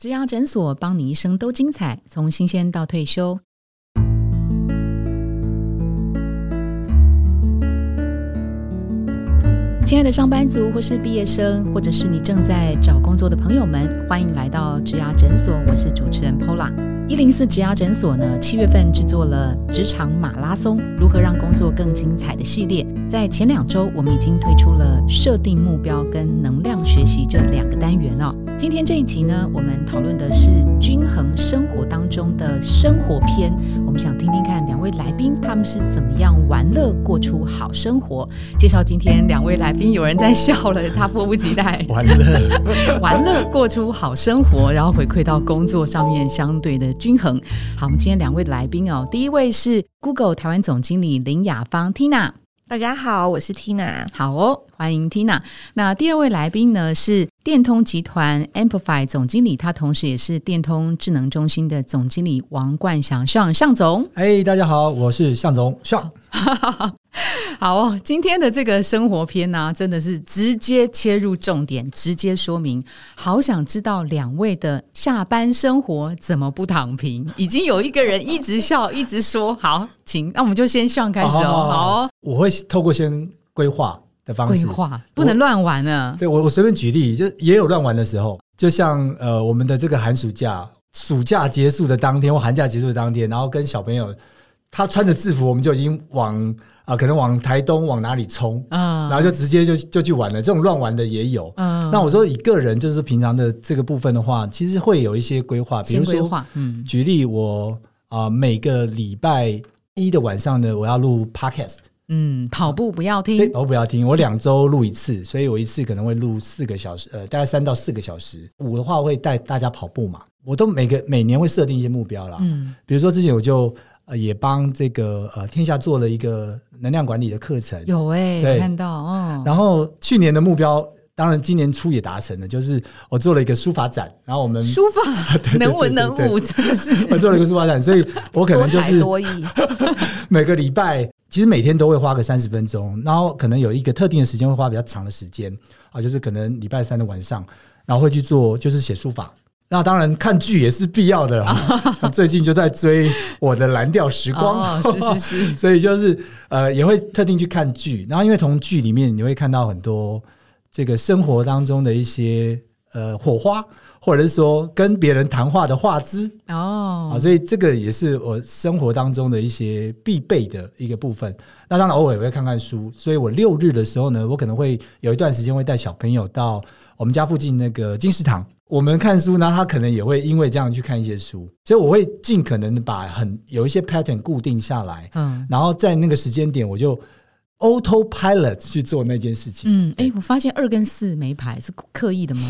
植牙诊所，帮你一生都精彩，从新鲜到退休。亲爱的上班族，或是毕业生，或者是你正在找工作的朋友们，欢迎来到植牙诊所。我是主持人 Pola。一零四植牙诊所呢，七月份制作了职场马拉松，如何让工作更精彩的系列。在前两周，我们已经推出了设定目标跟能量学习这两个单元哦。今天这一集呢，我们讨论的是均衡生活当中的生活篇。我们想听听看两位来宾他们是怎么样玩乐过出好生活。介绍今天两位来宾，有人在笑了，他迫不及待玩乐玩乐过出好生活，然后回馈到工作上面相对的均衡。好，我们今天两位来宾哦，第一位是 Google 台湾总经理林雅芳 Tina。大家好，我是 Tina。好哦，欢迎 Tina。那第二位来宾呢是电通集团 Amplify 总经理，他同时也是电通智能中心的总经理王冠祥向向总。哎，大家好，我是向总向。好哦，今天的这个生活篇呢，真的是直接切入重点，直接说明。好想知道两位的下班生活怎么不躺平？已经有一个人一直笑，一直说好，请那我们就先上开始哦。好，我会透过先规划的方式，规划不能乱玩呢。对我，我随便举例，就也有乱玩的时候。就像呃，我们的这个寒暑假，暑假结束的当天或寒假结束的当天，然后跟小朋友。他穿着制服，我们就已经往啊，可能往台东往哪里冲，然后就直接就就去玩了。这种乱玩的也有。那我说以个人就是平常的这个部分的话，其实会有一些规划，比如说，嗯，举例我啊，每个礼拜一的晚上呢，我要录 podcast。嗯，跑步不要听，跑步不要听。我两周录一次，所以我一次可能会录四个小时，呃，大概三到四个小时。五的话会带大家跑步嘛，我都每个每年会设定一些目标啦。嗯，比如说之前我就。呃，也帮这个呃天下做了一个能量管理的课程，有哎，看到哦。然后去年的目标，当然今年初也达成了，就是我做了一个书法展。然后我们书法 能文能武，真的是我做了一个书法展，所以我可能就是 每个礼拜其实每天都会花个三十分钟，然后可能有一个特定的时间会花比较长的时间啊，就是可能礼拜三的晚上，然后会去做就是写书法。那当然，看剧也是必要的。最近就在追我的蓝调时光，是是是，所以就是呃，也会特定去看剧。然后，因为从剧里面你会看到很多这个生活当中的一些呃火花，或者是说跟别人谈话的话资哦啊，所以这个也是我生活当中的一些必备的一个部分。那当然，偶尔也会看看书。所以我六日的时候呢，我可能会有一段时间会带小朋友到我们家附近那个金石堂。我们看书呢，他可能也会因为这样去看一些书，所以我会尽可能的把很有一些 pattern 固定下来，嗯，然后在那个时间点，我就 auto pilot 去做那件事情。嗯，哎，我发现二跟四没排是刻意的吗？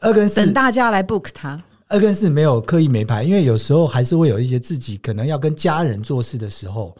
二跟四等大家来 book 他。二跟四没有刻意没排，因为有时候还是会有一些自己可能要跟家人做事的时候，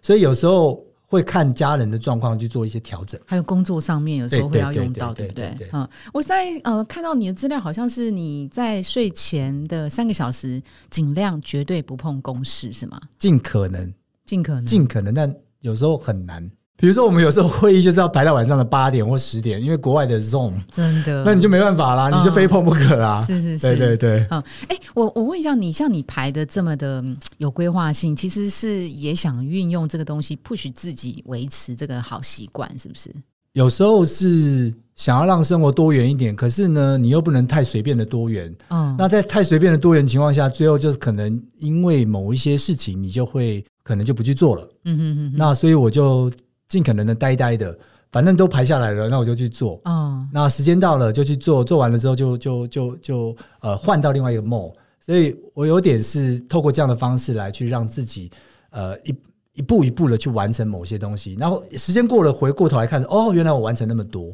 所以有时候。会看家人的状况去做一些调整，还有工作上面有时候会要用到，对不对？嗯，我在呃看到你的资料，好像是你在睡前的三个小时，尽量绝对不碰公事，是吗？尽可能，尽可能，尽可能，但有时候很难。比如说，我们有时候会议就是要排到晚上的八点或十点，因为国外的 zone 真的，那你就没办法啦，你就非碰不可啦！是是是，对对对。嗯，哎，我我问一下你，像你排的这么的有规划性，其实是也想运用这个东西 push 自己维持这个好习惯，是不是？有时候是想要让生活多元一点，可是呢，你又不能太随便的多元。嗯，那在太随便的多元情况下，最后就是可能因为某一些事情，你就会可能就不去做了。嗯嗯嗯。那所以我就。尽可能的呆呆的，反正都排下来了，那我就去做。嗯，那时间到了就去做，做完了之后就就就就呃换到另外一个 mode。所以我有点是透过这样的方式来去让自己呃一一步一步的去完成某些东西。然后时间过了，回过头来看，哦，原来我完成那么多。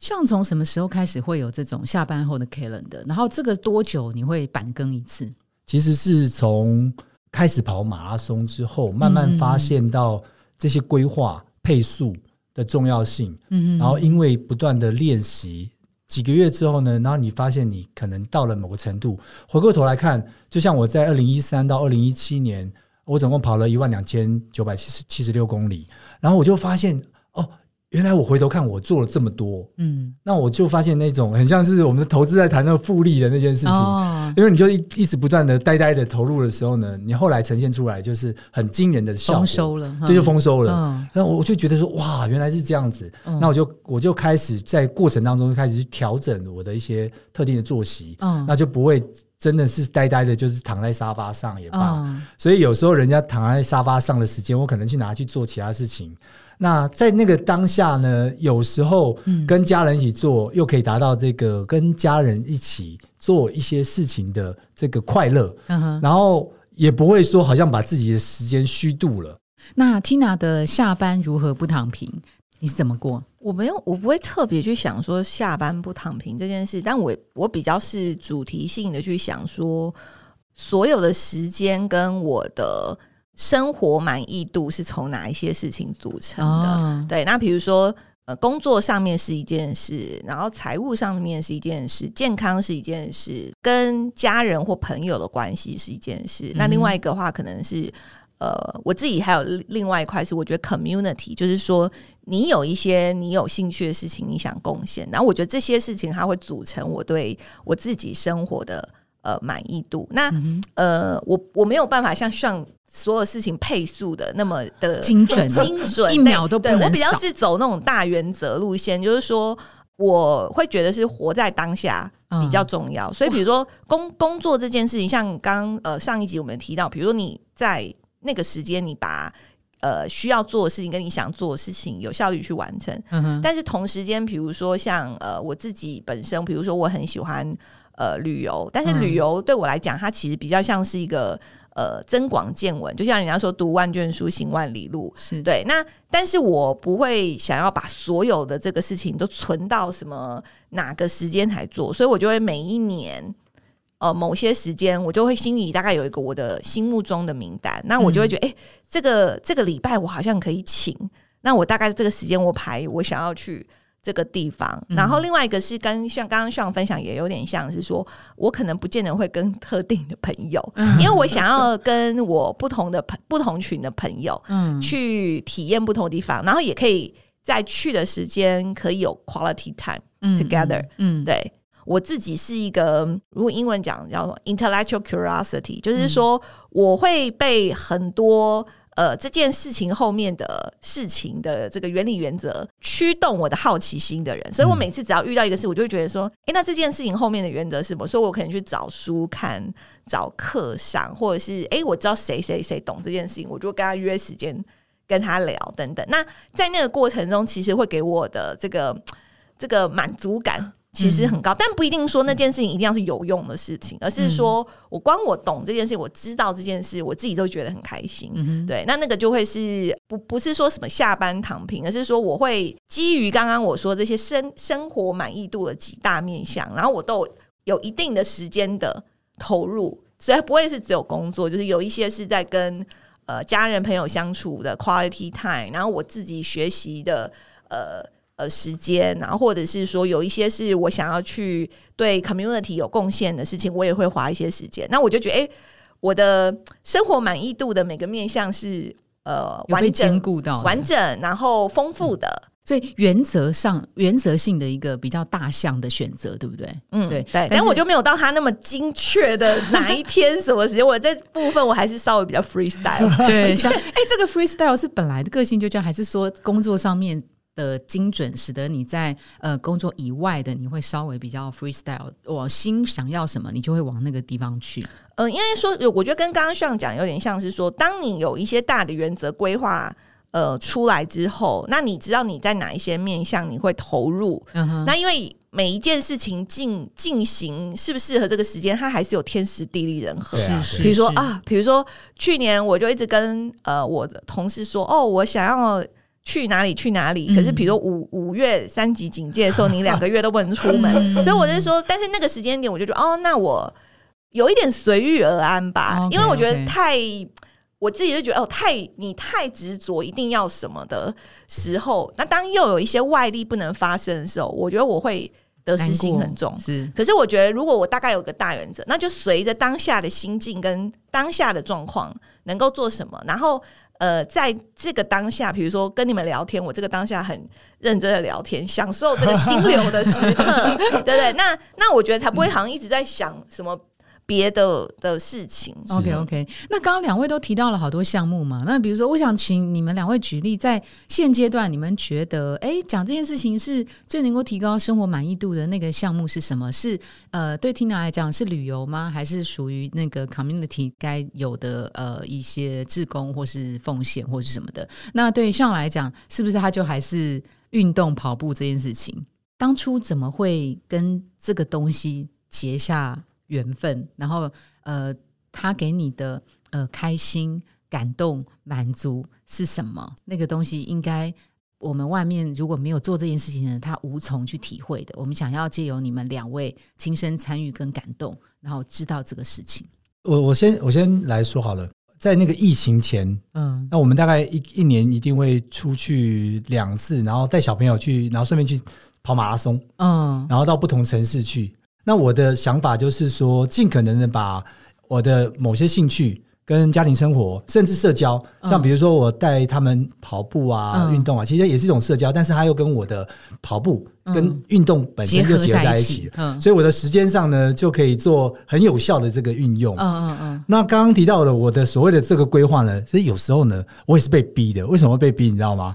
像从什么时候开始会有这种下班后的 calendar？然后这个多久你会板更一次？其实是从开始跑马拉松之后，慢慢发现到这些规划。配速的重要性，嗯然后因为不断的练习，几个月之后呢，然后你发现你可能到了某个程度，回过头来看，就像我在二零一三到二零一七年，我总共跑了一万两千九百七十七十六公里，然后我就发现，哦，原来我回头看我做了这么多，嗯，那我就发现那种很像是我们的投资在谈那个复利的那件事情。因为你就一一直不断的呆呆的投入的时候呢，你后来呈现出来就是很惊人的效果，丰收了，这就丰收了。嗯然后我就觉得说，哇，原来是这样子。那我就我就开始在过程当中开始去调整我的一些特定的作息，嗯那就不会真的是呆呆的，就是躺在沙发上也罢。嗯所以有时候人家躺在沙发上的时间，我可能去拿去做其他事情。那在那个当下呢，有时候嗯跟家人一起做，又可以达到这个跟家人一起做一些事情的这个快乐，嗯。然后也不会说好像把自己的时间虚度了。那 Tina 的下班如何不躺平？你是怎么过？我没有，我不会特别去想说下班不躺平这件事，但我我比较是主题性的去想说，所有的时间跟我的生活满意度是从哪一些事情组成的。哦，对，那比如说。呃，工作上面是一件事，然后财务上面是一件事，健康是一件事，跟家人或朋友的关系是一件事。那另外一个话，可能是呃，我自己还有另另外一块是，我觉得 community，就是说你有一些你有兴趣的事情，你想贡献，然后我觉得这些事情它会组成我对我自己生活的呃满意度。那、呃，我我没有办法像像所有事情配速的那么的精准精准，一秒都不能对我比较是走那种大原则路线，就是说我会觉得是活在当下比较重要。所以，比如说工工作这件事情，像刚呃上一集我们提到，比如说你在那个时间，你把呃需要做的事情跟你想做的事情有效率去完成，但是同时间，比如说像呃我自己本身，比如说我很喜欢呃旅游，但是嗯旅游对我来讲，它其实比较像是一个呃增广见闻，就像人家说读万卷书行万里路。是对，那但是我不会想要把所有的这个事情都存到什么哪个时间才做，所以我就会每一年。呃，某些时间我就会心里大概有一个我的心目中的名单，那我就会觉得，哎、这个这个礼拜我好像可以请，那我大概这个时间我排我想要去这个地方，然后另外一个是跟像刚刚上分享也有点像是说，我可能不见得会跟特定的朋友，因为我想要跟我不同的朋不同群的朋友嗯。去体验不同的地方，然后也可以在去的时间可以有 quality time 嗯 together，嗯，对我自己是一个，如果英文讲叫做 intellectual curiosity，就是说我会被很多呃这件事情后面的事情的这个原理原则驱动我的好奇心的人，所以我每次只要遇到一个事，我就会觉得说，诶，那这件事情后面的原则是什么？所以我可能去找书看，找课上，或者是诶，我知道谁谁谁懂这件事情，我就跟他约时间跟他聊等等。那在那个过程中，其实会给我的这个这个满足感其实很高，但不一定说那件事情一定要是有用的事情，而是说我光我懂这件事，我知道这件事，我自己都觉得很开心。对，那那个就会是不不是说什么下班躺平，而是说我会基于刚刚我说这些生生活满意度的几大面向，然后我都有有一定的时间的投入，所以不会是只有工作，就是有一些是在跟呃家人朋友相处的 quality time，然后我自己学习的呃呃时间，然后或者是说有一些是我想要去对 community 有贡献的事情，我也会花一些时间。那我就觉得，哎、我的生活满意度的每个面向是呃完整完整，然后丰富的。所以原则上原则性的一个比较大项的选择，对不对？嗯，对对，但但我就没有到他那么精确的 哪一天什么时间，我这部分我还是稍微比较 freestyle。对，像哎、这个 freestyle 是本来的个性就这样，还是说工作上面的精准，使得你在呃工作以外的你会稍微比较 freestyle？我心想要什么，你就会往那个地方去。呃，因为说，我觉得跟刚刚上讲有点像是说，当你有一些大的原则规划。呃，出来之后，那你知道你在哪一些面向你会投入？嗯哼，那因为每一件事情进进行适不适合这个时间，它还是有天时地利人和。是是，比如说，啊，比如说去年我就一直跟呃我的同事说，哦，我想要去哪里去哪里。可是比如说五五月三级警戒的时候，你两个月都不能出门，所以我是说，但是那个时间点我就觉得，哦，那我有一点随遇而安吧因为我觉得太。我自己就觉得哦，太你太执着一定要什么的时候，那当又有一些外力不能发生的时候，我觉得我会得失心很重。是可是我觉得，如果我大概有个大原则，那就随着当下的心境跟当下的状况能够做什么，然后呃，在这个当下，比如说跟你们聊天，我这个当下很认真的聊天，享受这个心流的时刻，对不对？那那我觉得才不会好像一直在想什么别的的事情。OK OK，那刚刚两位都提到了好多项目嘛，那比如说，我想请你们两位举例，在现阶段你们觉得，哎，讲这件事情是最能够提高生活满意度的那个项目是什么？是呃，对 Tina 来讲是旅游吗？还是属于那个 community 该有的呃一些志工或是奉献或是什么的？那对上来讲，是不是他就还是运动跑步这件事情？当初怎么会跟这个东西结下缘分？然后呃，他给你的呃开心、感动、满足是什么？那个东西应该我们外面如果没有做这件事情的人，他无从去体会的。我们想要借由你们两位亲身参与跟感动，然后知道这个事情。我我先我先来说好了，在那个疫情前，嗯那我们大概一一年一定会出去两次，然后带小朋友去，然后顺便去跑马拉松，嗯然后到不同城市去。那我的想法就是说，尽可能的把我的某些兴趣跟家庭生活，甚至社交，嗯像比如说我带他们跑步啊、嗯运动啊，其实也是一种社交，但是它又跟我的跑步嗯跟运动本身就结合在一起，嗯所以我的时间上呢就可以做很有效的这个运用。嗯嗯嗯那刚刚提到的我的所谓的这个规划呢，其实有时候呢，我也是被逼的。为什么会被逼？你知道吗？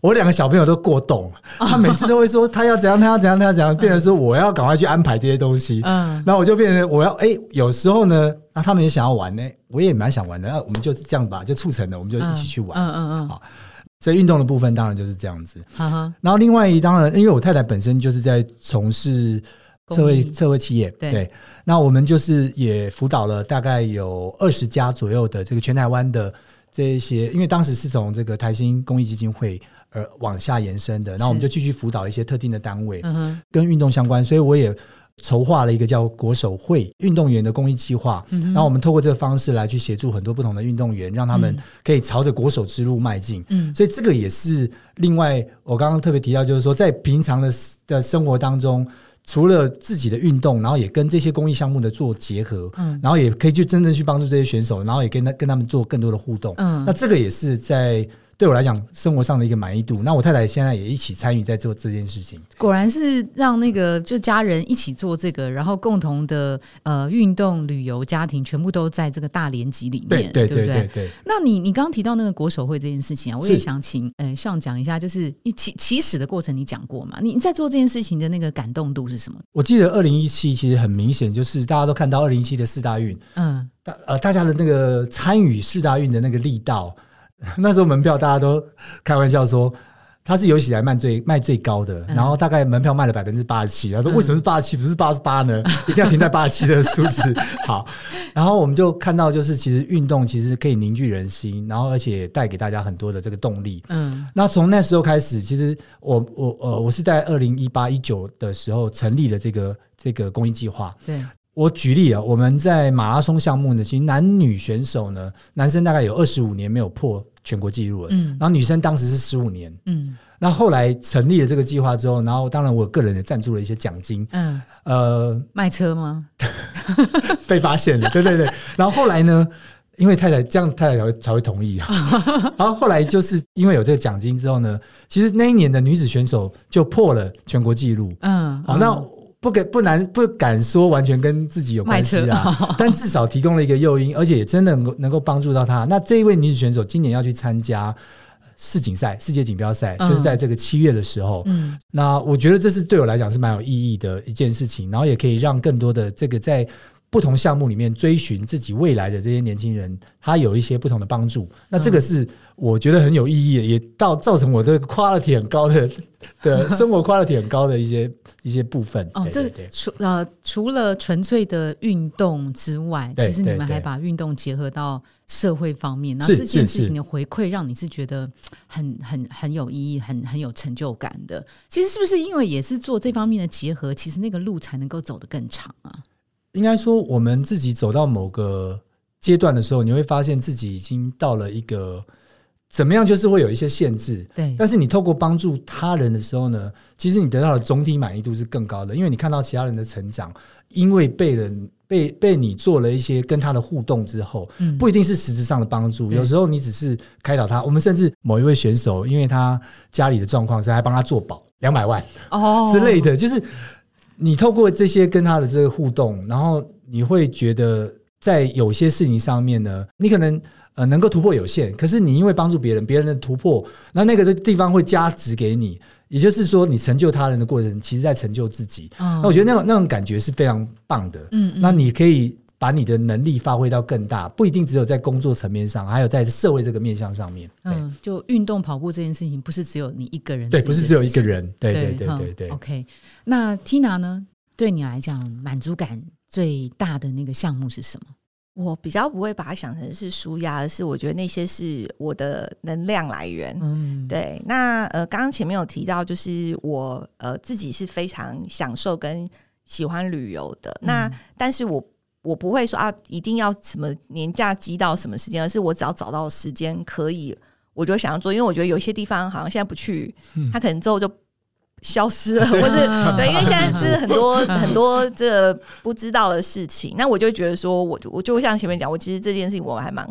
我两个小朋友都过动，他每次都会说他要怎样，他要怎样，他要怎样，变成说我要赶快去安排这些东西。嗯那我就变成我要哎、有时候呢，那他们也想要玩呢，我也蛮想玩的。那我们就是这样吧，就促成了，我们就一起去玩。嗯嗯嗯，好所以运动的部分当然就是这样子。然后另外一当然，因为我太太本身就是在从事社会社会企业，对那我们就是也辅导了大概有二十家左右的这个全台湾的这一些，因为当时是从这个台新公益基金会而往下延伸的，然后我们就继续辅导一些特定的单位嗯，跟运动相关，所以我也。筹划了一个叫国手会运动员的公益计划，嗯哼然后我们透过这个方式来去协助很多不同的运动员，让他们嗯可以朝着国手之路迈进。嗯所以这个也是另外，我刚刚特别提到，就是说在平常的的生活当中，除了自己的运动，然后也跟这些公益项目的做结合，嗯然后也可以去真正去帮助这些选手，然后也跟他跟他们做更多的互动。嗯那这个也是在对我来讲生活上的一个满意度。那我太太现在也一起参与在做这件事情。果然是让那个就家人一起做这个，然后共同的呃运动、旅游、家庭全部都在这个大联集里面，对对不对对对。那你你刚刚提到那个国手会这件事情啊，我也想请呃上讲一下，就是起起始的过程你讲过嘛？你你在做这件事情的那个感动度是什么？我记得二零一七其实很明显，就是大家都看到二零一七的四大运，嗯大呃大家的那个参与四大运的那个力道，那时候门票大家都开玩笑说。它是有史以来卖最卖最高的，嗯然后大概门票卖了百分之八十七。他说嗯为什么是八十七，不是八十八呢？一定要停在八十七的数字。好，然后我们就看到，就是其实运动其实可以凝聚人心，然后而且带给大家很多的这个动力。嗯那从那时候开始，其实我我呃我是在二零一八一九的时候成立了这个这个公益计划。对我举例啊，我们在马拉松项目呢，其实男女选手呢，男生大概有二十五年没有破全国纪录了，嗯然后女生当时是十五年。嗯那后来成立了这个计划之后，然后当然我个人也赞助了一些奖金，嗯，呃，卖车吗？被发现了，对对对。然后后来呢，因为太太这样，太太才会才会同意啊。然后后来就是因为有这个奖金之后呢，其实那一年的女子选手就破了全国纪录。嗯，好，嗯那不敢不难不敢说完全跟自己有关系卖啊，但至少提供了一个诱因，而且也真的能够能够帮助到他。那这一位女子选手今年要去参加世锦赛、世界锦标赛，嗯就是在这个七月的时候。嗯那我觉得这是对我来讲是蛮有意义的一件事情，然后也可以让更多的这个在不同项目里面追寻自己未来的这些年轻人，他有一些不同的帮助。那这个嗯是我觉得很有意义的，也到造成我的 quality 很高的 的生活 quality 很高的一些一些部分。哦，这除呃除了纯粹的运动之外，其实你们还把运动结合到社会方面，那是这件事情的回馈让你是觉得很很很有意义、很很有成就感的。其实是不是因为也是做这方面的结合，其实那个路才能够走得更长啊？应该说，我们自己走到某个阶段的时候，你会发现自己已经到了一个怎么样，就是会有一些限制。对，但是你透过帮助他人的时候呢，其实你得到的总体满意度是更高的，因为你看到其他人的成长，因为被人被被你做了一些跟他的互动之后，嗯不一定是实质上的帮助，有时候你只是开导他。我们甚至某一位选手，因为他家里的状况，所以还帮他做保两百万哦之类的，就是你透过这些跟他的这个互动，然后你会觉得在有些事情上面呢，你可能呃能够突破有限，可是你因为帮助别人，别人的突破，那那个的地方会加值给你。也就是说，你成就他人的过程，其实在成就自己。那我觉得那种那种感觉是非常棒的。嗯，那你可以把你的能力发挥到更大，不一定只有在工作层面上，还有在社会这个面向上面。嗯，就运动跑步这件事情，不是只有你一个人。对，不是只有一个人。对对对对对。OK，那 Tina 呢？对你来讲，满足感最大的那个项目是什么？我比较不会把它想成是舒压，而是我觉得那些是我的能量来源。嗯，对。那呃，刚刚前面有提到，就是我呃自己是非常享受跟喜欢旅游的。那但是我我不会说啊，一定要什么年假积到什么时间，而是我只要找到时间可以，我就想要做。因为我觉得有些地方好像现在不去，他可能之后就。消失了，或是 对，因为现在就是很多 很多这不知道的事情，那我就觉得说，我我就像前面讲，我其实这件事情我还蛮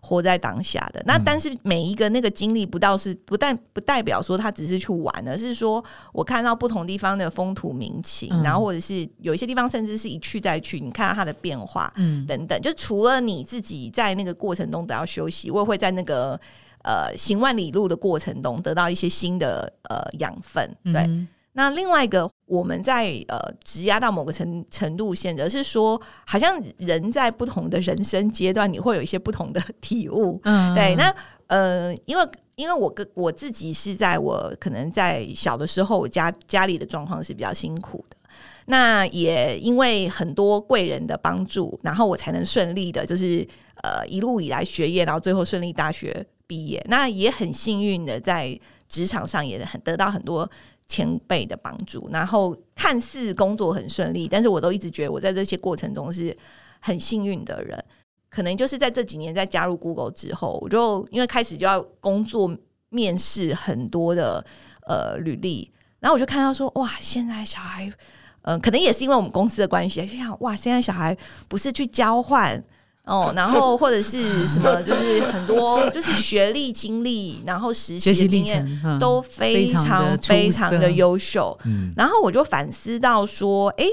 活在当下的。那但是每一个那个经历，不到是不但不代表说他只是去玩，而是说我看到不同地方的风土民情，然后或者是有一些地方甚至是一去再去，你看到它的变化，嗯，等等。就除了你自己在那个过程中得要休息，我也会在那个。呃，行万里路的过程中，得到一些新的呃养分。对，那另外一个，我们在呃，直压到某个程程度，现则是说，好像人在不同的人生阶段，你会有一些不同的体悟。嗯，对。那呃，因为因为我跟我自己是在我可能在小的时候，我家家里的状况是比较辛苦的。那也因为很多贵人的帮助，然后我才能顺利的，就是呃一路以来学业，然后最后顺利大学。毕业那也很幸运的，在职场上也很得到很多前辈的帮助，然后看似工作很顺利，但是我都一直觉得我在这些过程中是很幸运的人。可能就是在这几年在加入 Google 之后，我就因为开始就要工作面试很多的呃履历，然后我就看到说哇，现在小孩，嗯，可能也是因为我们公司的关系，就想哇，现在小孩不是去交换。哦，然后或者是什么，就是很多就是学历经历，然后实习的经验都非常非常的优秀。嗯，然后我就反思到说，哎，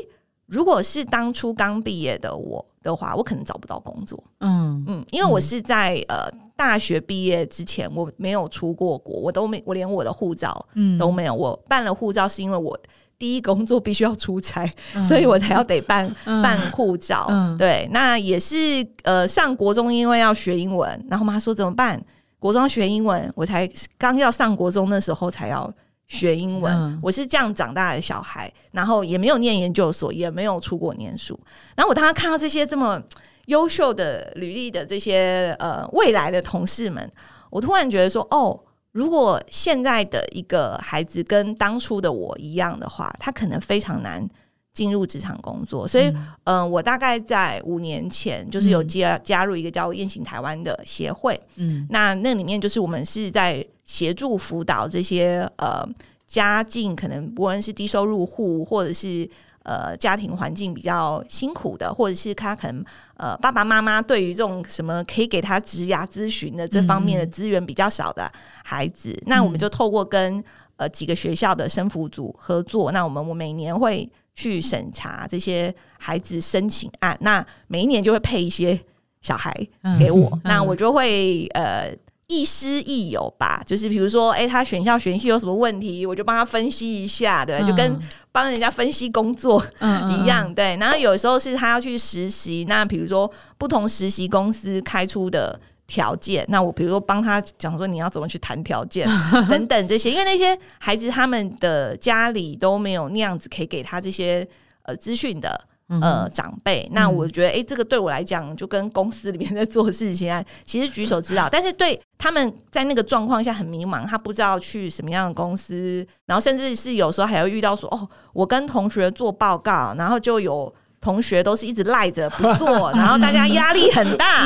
如果是当初刚毕业的我的话，我可能找不到工作。嗯嗯，因为我是在呃大学毕业之前，我没有出过国，我都没，我连我的护照都没有。我办了护照是因为我。第一工作必须要出差，所以我才要得办办护照。对，那也是呃，上国中因为要学英文，然后妈说怎么办？国中学英文，我才刚要上国中的时候才要学英文。我是这样长大的小孩，然后也没有念研究所，也没有出国念书。然后我当时看到这些这么优秀的履历的这些呃未来的同事们，我突然觉得说哦。如果现在的一个孩子跟当初的我一样的话，他可能非常难进入职场工作。所以，嗯，我大概在五年前就是有加加入一个叫“雁行台湾”的协会。嗯，那那里面就是我们是在协助辅导这些呃家境可能不论是低收入户或者是。呃，家庭环境比较辛苦的，或者是他可能呃爸爸妈妈对于这种什么可以给他职涯咨询的这方面的资源比较少的孩子，那我们就透过跟呃几个学校的生辅组合作，那我们我每年会去审查这些孩子申请案，那每一年就会配一些小孩给我，那我就会呃。亦师亦友吧，就是比如说，哎，他选校选系有什么问题，我就帮他分析一下，对，就跟帮人家分析工作一样，对。然后有时候是他要去实习，那比如说不同实习公司开出的条件，那我比如说帮他讲说你要怎么去谈条件 等等这些，因为那些孩子他们的家里都没有那样子可以给他这些呃资讯的。呃，长辈，那我觉得，哎，这个对我来讲，就跟公司里面在做事情啊，其实举手之劳。但是对他们在那个状况下很迷茫，他不知道去什么样的公司，然后甚至是有时候还要遇到说，哦，我跟同学做报告，然后就有同学都是一直赖着不做，然后大家压力很大。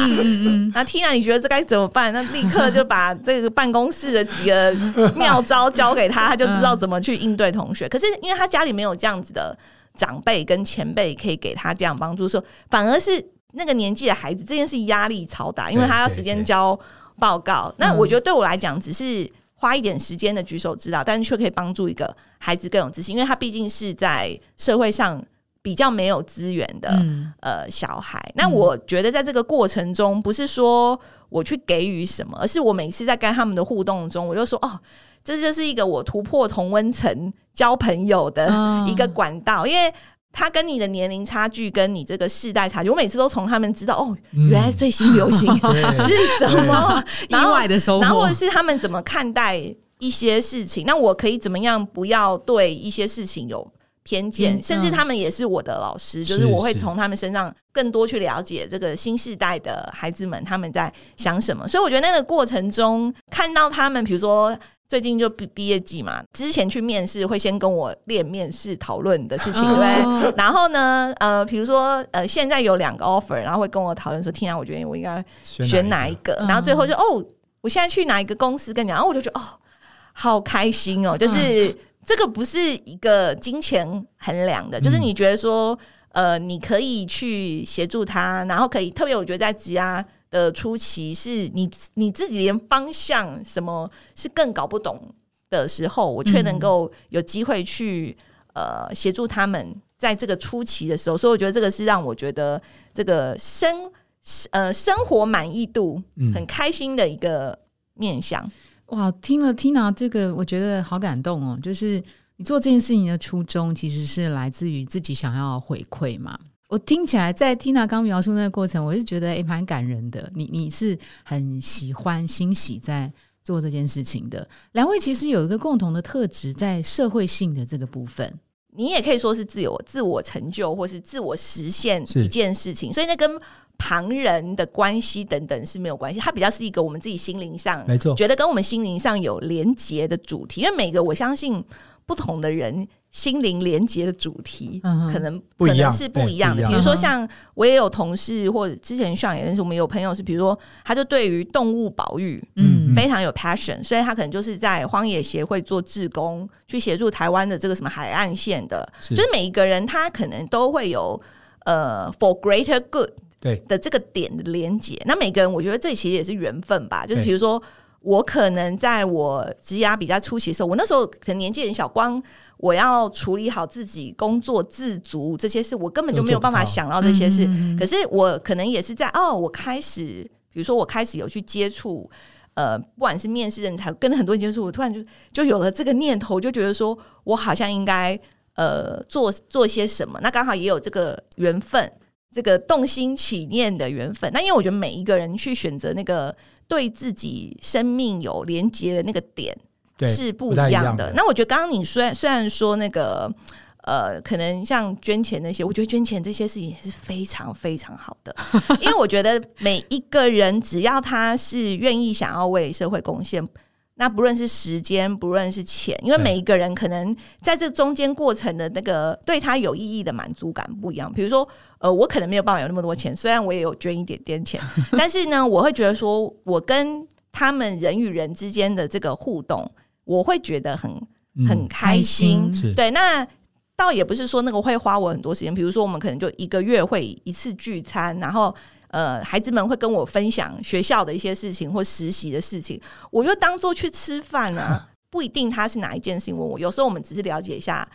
那 Tina，你觉得这该怎么办？那立刻就把这个办公室的几个妙招交给他，他就知道怎么去应对同学。可是因为他家里没有这样子的。长辈跟前辈可以给他这样帮助，说反而是那个年纪的孩子，这件事压力超大，因为他要时间交报告。那我觉得对我来讲，只是花一点时间的举手之劳，但是却可以帮助一个孩子更有自信，因为他毕竟是在社会上比较没有资源的、嗯呃小孩。那我觉得在这个过程中，不是说我去给予什么，而是我每次在跟他们的互动中，我就说哦。这就是一个我突破同温层交朋友的哦一个管道，因为他跟你的年龄差距，跟你这个世代差距，我每次都从他们知道哦，嗯原来最新流行对 是什么，意外的收获然后。是他们怎么看待一些事情，那我可以怎么样不要对一些事情有偏见，嗯甚至他们也是我的老师，是就是我会是从他们身上更多去了解这个新世代的孩子们他们在想什么。所以我觉得那个过程中看到他们，比如说。最近就毕毕业季嘛，之前去面试会先跟我练面试讨论的事情，对不对？哦然后呢，呃，比如说呃，现在有两个 offer，然后会跟我讨论说，天啊，我觉得我应该选哪一个，嗯。然后最后就哦，我现在去哪一个公司？跟你讲，然后我就觉得哦，好开心哦，就是、这个不是一个金钱衡量的，就是你觉得说呃，你可以去协助他，然后可以特别，我觉得在职涯的初期，是你你自己连方向什么是更搞不懂的时候，我却能够有机会去呃协助他们在这个初期的时候，所以我觉得这个是让我觉得这个生呃生活满意度嗯很开心的一个面向。哇，听了 Tina 这个，我觉得好感动哦。就是你做这件事情的初衷，其实是来自于自己想要回馈嘛。我听起来，在 Tina 刚描述那个过程，我是觉得诶蛮感人的。你你是很喜欢、欣喜在做这件事情的。两位其实有一个共同的特质，在社会性的这个部分。你也可以说是自我自我成就，或是自我实现一件事情，所以那跟旁人的关系等等是没有关系，它比较是一个我们自己心灵上没错，觉得跟我们心灵上有连结的主题，因为每个我相信不同的人心灵连接的主题，嗯可能可能是不一样的。比如说，像我也有同事，或者之前上也认识，我们有朋友是，比如说，他就对于动物保育。嗯非常有 passion，所以他可能就是在荒野协会做志工，去协助台湾的这个什么海岸线的，是就是每一个人他可能都会有呃 for greater good 对的这个点的连接。那每个人，我觉得这其实也是缘分吧。就是对比如说，我可能在我职涯比较初期的时候，我那时候可能年纪很小，光我要处理好自己工作自足这些事，我根本就没有办法想到这些事。嗯可是我可能也是在哦，我开始，比如说我开始有去接触。呃，不管是面试人才，跟很多人接触，我突然就就有了这个念头，就觉得说我好像应该呃做做些什么。那刚好也有这个缘分，这个动心起念的缘分。那因为我觉得每一个人去选择那个对自己生命有连接的那个点对是不不一样的。太一样的那我觉得刚刚你虽然虽然说那个呃，可能像捐钱那些，我觉得捐钱这些事情也是非常非常好的，因为我觉得每一个人只要他是愿意想要为社会贡献。那不论是时间，不论是钱，因为每一个人可能在这中间过程的那个对他有意义的满足感不一样。比如说，呃，我可能没有办法有那么多钱，虽然我也有捐一点点钱，但是呢，我会觉得说，我跟他们人与人之间的这个互动，我会觉得很嗯很开心。是对，那倒也不是说那个会花我很多时间，比如说我们可能就一个月会一次聚餐，然后。呃，孩子们会跟我分享学校的一些事情或实习的事情，我就当做去吃饭啊，不一定他是哪一件事情问我。有时候我们只是了解一下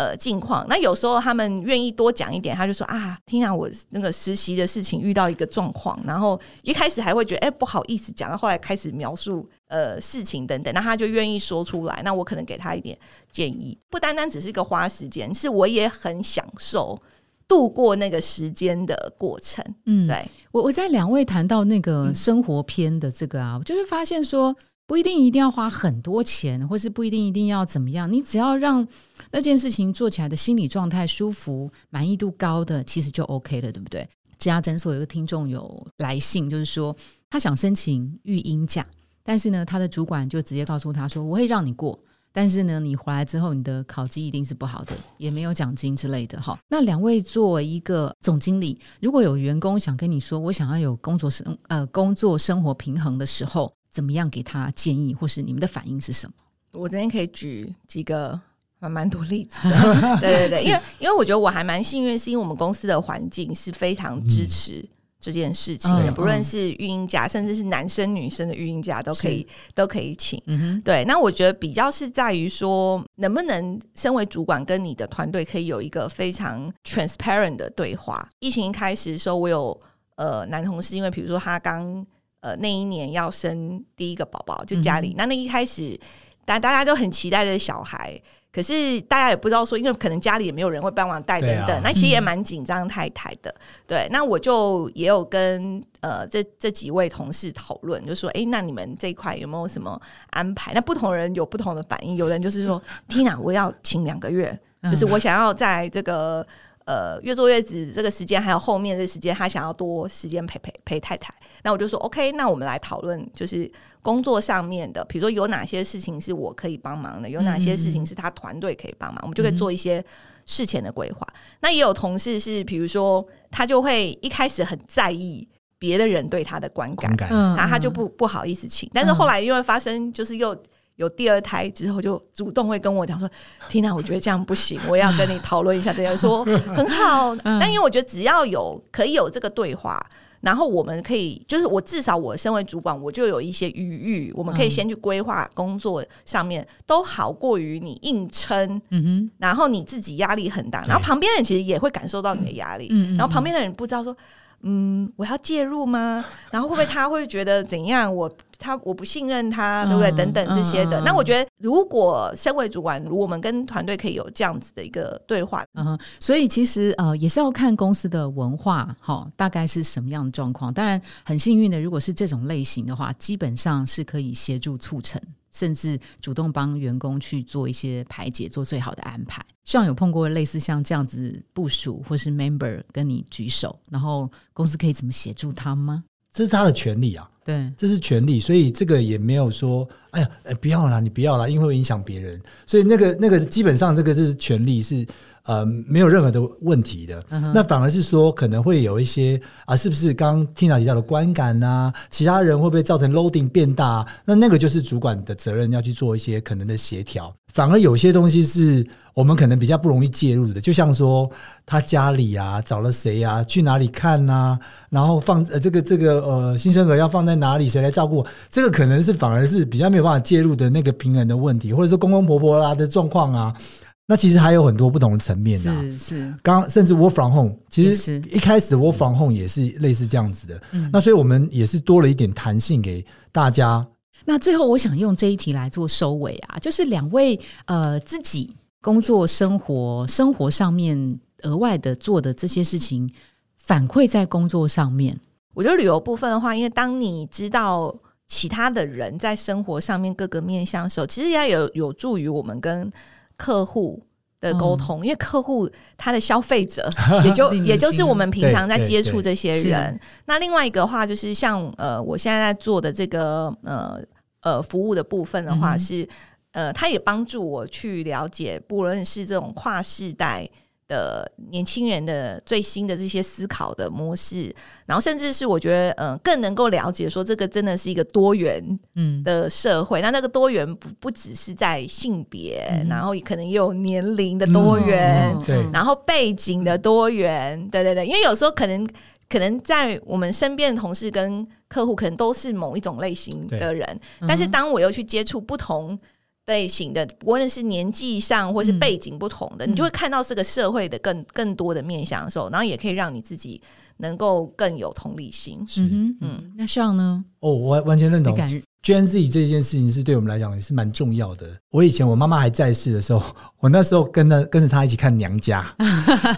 呃近况，那有时候他们愿意多讲一点，他就说啊，听讲我那个实习的事情遇到一个状况，然后一开始还会觉得哎、不好意思讲，到后来开始描述呃事情等等，那他就愿意说出来，那我可能给他一点建议，不单单只是一个花时间，是我也很享受度过那个时间的过程。嗯，对，我我在两位谈到那个生活篇的这个啊，我就会发现说，不一定一定要花很多钱，或是不一定一定要怎么样，你只要让那件事情做起来的心理状态舒服、满意度高的，其实就 OK 了，对不对？这家诊所有个听众有来信，就是说他想申请育婴假，但是呢，他的主管就直接告诉他说：“我会让你过，但是呢，你回来之后，你的考绩一定是不好的，也没有奖金之类的。”哈，那两位作为一个总经理，如果有员工想跟你说我想要有工作生呃工作生活平衡的时候，怎么样给他建议，或是你们的反应是什么？我这边可以举几个蛮蛮多例子的，对对对，因为因为我觉得我还蛮幸运，是因为我们公司的环境是非常支持这件事情的，嗯不论是育婴假，甚至是男生女生的育婴假都可以都可以请。嗯哼，对，那我觉得比较是在于说，能不能身为主管跟你的团队可以有一个非常 transparent 的对话。疫情一开始的时候，我有呃男同事，因为比如说他刚呃那一年要生第一个宝宝，就家里、嗯那那一开始，大大家都很期待的小孩。可是大家也不知道说，因为可能家里也没有人会帮忙带等等，啊那其实也嗯蛮紧张太太的。对，那我就也有跟呃这这几位同事讨论，就说，哎，那你们这一块有没有什么安排？那不同人有不同的反应，有人就是说，Tina，我要请两个月，嗯就是我想要在这个呃越坐月子这个时间，还有后面的时间，他想要多时间陪陪陪太太。那我就说 OK，那我们来讨论，就是工作上面的，比如说有哪些事情是我可以帮忙的，有哪些事情是他团队可以帮忙，我们就可以做一些事前的规划。那也有同事是，比如说他就会一开始很在意别的人对他的观感，然后他就不不好意思请，但是后来因为发生就是又有第二胎之后，就主动会跟我讲说：“Tina，我觉得这样不行，我要跟你讨论一下这样。”说很好，但因为我觉得只要有可以有这个对话。然后我们可以，就是我至少我身为主管，我就有一些余裕，我们可以先去规划工作上面，都好过于你硬撑，嗯哼，然后你自己压力很大，然后旁边人其实也会感受到你的压力，嗯嗯然后旁边的人不知道说，嗯，我要介入吗？然后会不会他会觉得怎样？我他我不信任他，对不对？嗯等等这些的。那我觉得，如果身为主管，如果我们跟团队可以有这样子的一个对话，嗯哼，所以其实呃也是要看公司的文化哈、大概是什么样的状况。当然很幸运的，如果是这种类型的话，基本上是可以协助促成，甚至主动帮员工去做一些排解，做最好的安排。像有碰过类似像这样子部署或是 member 跟你举手，然后公司可以怎么协助他吗？这是他的权利啊，对，这是权利，所以这个也没有说，哎呀，哎不要啦，你不要啦，因为会影响别人，所以那个那个基本上这个是权利是呃没有任何的问题的。嗯哼那反而是说可能会有一些啊，是不是刚刚听到提到的观感呐、其他人会不会造成 loading 变大、那那个就是主管的责任，要去做一些可能的协调。反而有些东西是我们可能比较不容易介入的，就像说他家里啊找了谁啊，去哪里看呐、然后放呃这个这个呃新生儿要放在哪里，谁来照顾？这个可能是反而是比较没有办法介入的那个平衡的问题，或者说公公婆婆啦的状况啊。那其实还有很多不同的层面啊。是是，刚甚至 work from home，其实一开始 work from home 也是类似这样子的。嗯那所以我们也是多了一点弹性给大家。那最后，我想用这一题来做收尾啊，就是两位呃自己工作、生活、生活上面额外的做的这些事情，反馈在工作上面。我觉得旅游部分的话，因为当你知道其他的人在生活上面各个面向的时候，其实也有有助于我们跟客户的沟通，因为客户他的消费者 也就也就是我们平常在接触这些人。那另外一个话就是像呃，我现在在做的这个呃呃服务的部分的话是。呃，它也帮助我去了解，不论是这种跨世代的年轻人的最新的这些思考的模式，然后甚至是我觉得，嗯、更能够了解说这个真的是一个多元嗯，的社会。那那个多元不不只是在性别，嗯然后可能也有年龄的多元，嗯对然后背景的多元，对对对，因为有时候可能可能在我们身边的同事跟客户，可能都是某一种类型的人，嗯但是当我又去接触不同。类型的，无论是年纪上或是背景不同的，嗯你就会看到这个社会的更更多的面向的时候，然后也可以让你自己能够更有同理心。是嗯哼，嗯，那像呢？哦，我完全认同。Gen Z 这件事情是对我们来讲也是蛮重要的。我以前我妈妈还在世的时候，我那时候跟着跟着她一起看《娘家》，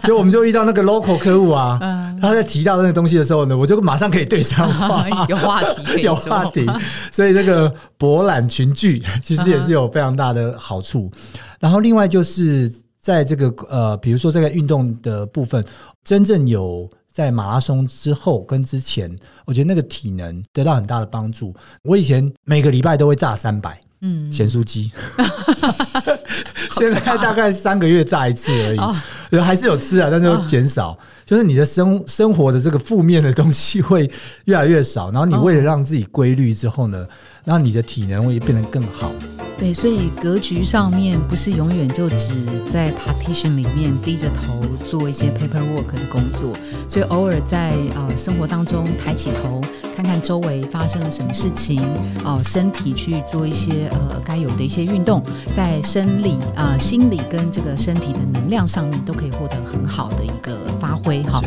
所以我们就遇到那个 local 客户啊，嗯。他在提到那个东西的时候呢，我就马上可以对上话，有话题有话题，所以这个博览群聚其实也是有非常大的好处。然后另外就是在这个呃，比如说这个运动的部分，真正有在马拉松之后跟之前，我觉得那个体能得到很大的帮助。我以前每个礼拜都会炸三百嗯咸酥鸡，现在大概三个月炸一次而已。哦还是有吃啊，但是会减少。就是你的生生活的这个负面的东西会越来越少，然后你为了让自己规律之后呢，让你的体能会变得更好。对，所以格局上面不是永远就只在 partition 里面低着头做一些 paperwork 的工作，所以偶尔在呃生活当中抬起头，看看周围发生了什么事情，哦、身体去做一些呃该有的一些运动，在生理啊、心理跟这个身体的能量上面都可以获得很好的一个发挥哈。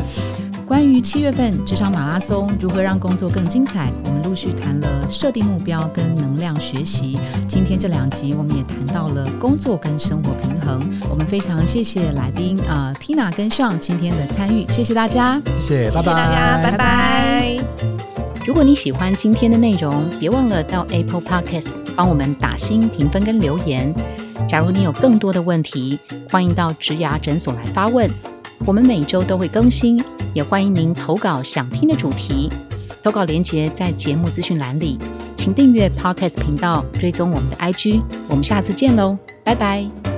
关于七月份职场马拉松如何让工作更精彩，我们陆续谈了设定目标跟能量学习。今天这两集我们也谈到了工作跟生活平衡。我们非常谢谢来宾啊、呃、Tina 跟上今天的参与，谢谢大家。谢谢，拜谢谢大家，拜拜。如果你喜欢今天的内容，别忘了到 Apple Podcast 帮我们打新评分跟留言。假如你有更多的问题，欢迎到植牙诊所来发问，我们每周都会更新，也欢迎您投稿想听的主题。投稿连接在节目资讯栏里，请订阅 Podcast 频道，追踪我们的 IG。我们下次见喽，拜拜。